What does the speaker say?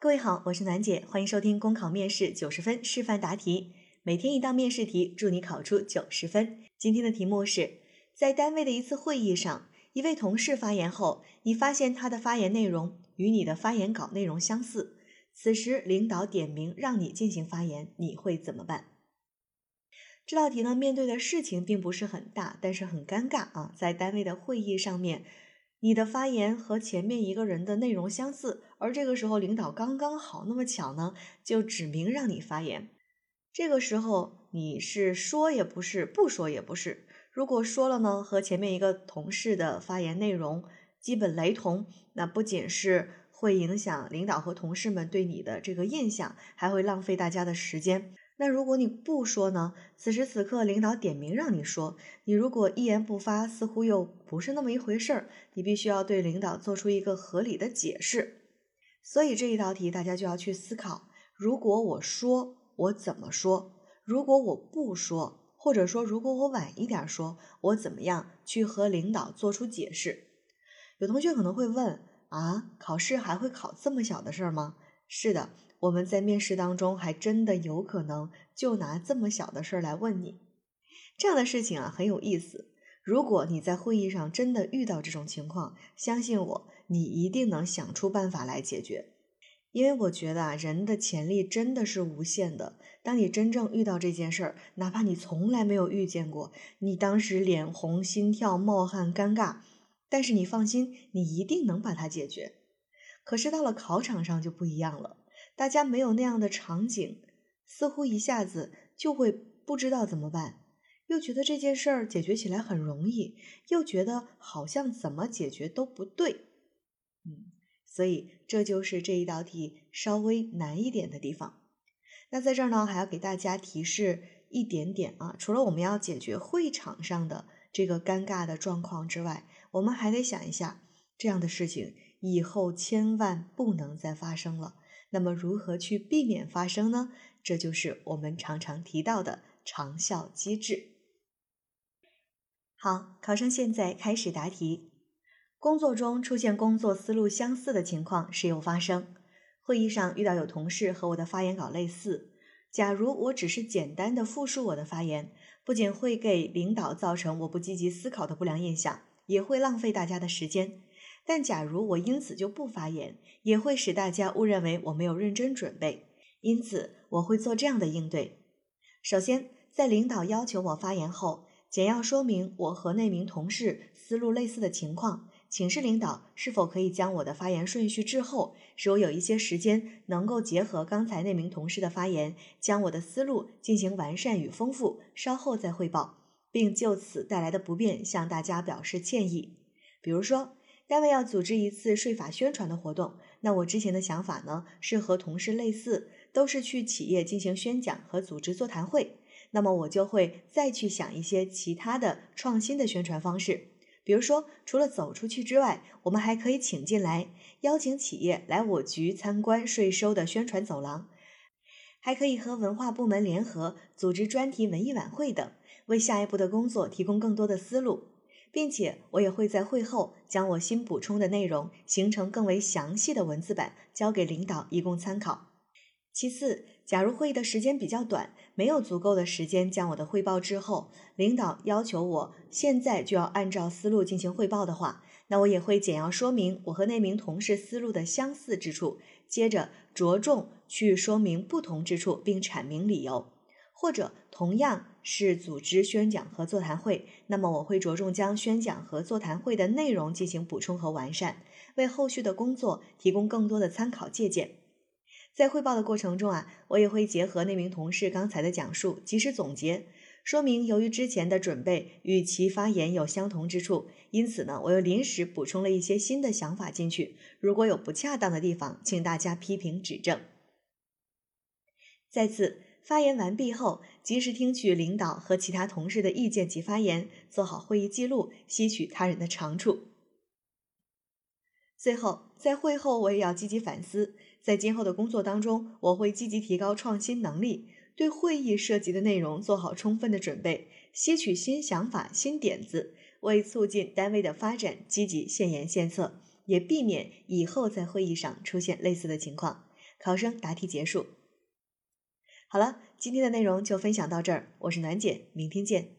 各位好，我是楠姐，欢迎收听公考面试九十分示范答题，每天一道面试题，祝你考出九十分。今天的题目是在单位的一次会议上，一位同事发言后，你发现他的发言内容与你的发言稿内容相似，此时领导点名让你进行发言，你会怎么办？这道题呢，面对的事情并不是很大，但是很尴尬啊，在单位的会议上面。你的发言和前面一个人的内容相似，而这个时候领导刚刚好那么巧呢，就指明让你发言。这个时候你是说也不是，不说也不是。如果说了呢，和前面一个同事的发言内容基本雷同，那不仅是会影响领导和同事们对你的这个印象，还会浪费大家的时间。那如果你不说呢？此时此刻，领导点名让你说，你如果一言不发，似乎又不是那么一回事儿。你必须要对领导做出一个合理的解释。所以这一道题，大家就要去思考：如果我说，我怎么说？如果我不说，或者说如果我晚一点说，我怎么样去和领导做出解释？有同学可能会问：啊，考试还会考这么小的事儿吗？是的。我们在面试当中还真的有可能就拿这么小的事儿来问你，这样的事情啊很有意思。如果你在会议上真的遇到这种情况，相信我，你一定能想出办法来解决。因为我觉得啊，人的潜力真的是无限的。当你真正遇到这件事儿，哪怕你从来没有遇见过，你当时脸红、心跳、冒汗、尴尬，但是你放心，你一定能把它解决。可是到了考场上就不一样了。大家没有那样的场景，似乎一下子就会不知道怎么办，又觉得这件事儿解决起来很容易，又觉得好像怎么解决都不对，嗯，所以这就是这一道题稍微难一点的地方。那在这儿呢，还要给大家提示一点点啊，除了我们要解决会场上的这个尴尬的状况之外，我们还得想一下，这样的事情以后千万不能再发生了。那么如何去避免发生呢？这就是我们常常提到的长效机制。好，考生现在开始答题。工作中出现工作思路相似的情况时有发生。会议上遇到有同事和我的发言稿类似。假如我只是简单的复述我的发言，不仅会给领导造成我不积极思考的不良印象，也会浪费大家的时间。但假如我因此就不发言，也会使大家误认为我没有认真准备。因此，我会做这样的应对：首先，在领导要求我发言后，简要说明我和那名同事思路类似的情况，请示领导是否可以将我的发言顺序滞后，使我有一些时间能够结合刚才那名同事的发言，将我的思路进行完善与丰富，稍后再汇报，并就此带来的不便向大家表示歉意。比如说。单位要组织一次税法宣传的活动，那我之前的想法呢是和同事类似，都是去企业进行宣讲和组织座谈会。那么我就会再去想一些其他的创新的宣传方式，比如说除了走出去之外，我们还可以请进来邀请企业来我局参观税收的宣传走廊，还可以和文化部门联合组织专题文艺晚会等，为下一步的工作提供更多的思路。并且我也会在会后将我新补充的内容形成更为详细的文字版，交给领导以供参考。其次，假如会议的时间比较短，没有足够的时间将我的汇报之后，领导要求我现在就要按照思路进行汇报的话，那我也会简要说明我和那名同事思路的相似之处，接着着重去说明不同之处，并阐明理由。或者同样是组织宣讲和座谈会，那么我会着重将宣讲和座谈会的内容进行补充和完善，为后续的工作提供更多的参考借鉴。在汇报的过程中啊，我也会结合那名同事刚才的讲述，及时总结说明，由于之前的准备与其发言有相同之处，因此呢，我又临时补充了一些新的想法进去。如果有不恰当的地方，请大家批评指正。再次。发言完毕后，及时听取领导和其他同事的意见及发言，做好会议记录，吸取他人的长处。最后，在会后我也要积极反思，在今后的工作当中，我会积极提高创新能力，对会议涉及的内容做好充分的准备，吸取新想法、新点子，为促进单位的发展积极献言献策，也避免以后在会议上出现类似的情况。考生答题结束。好了，今天的内容就分享到这儿，我是暖姐，明天见。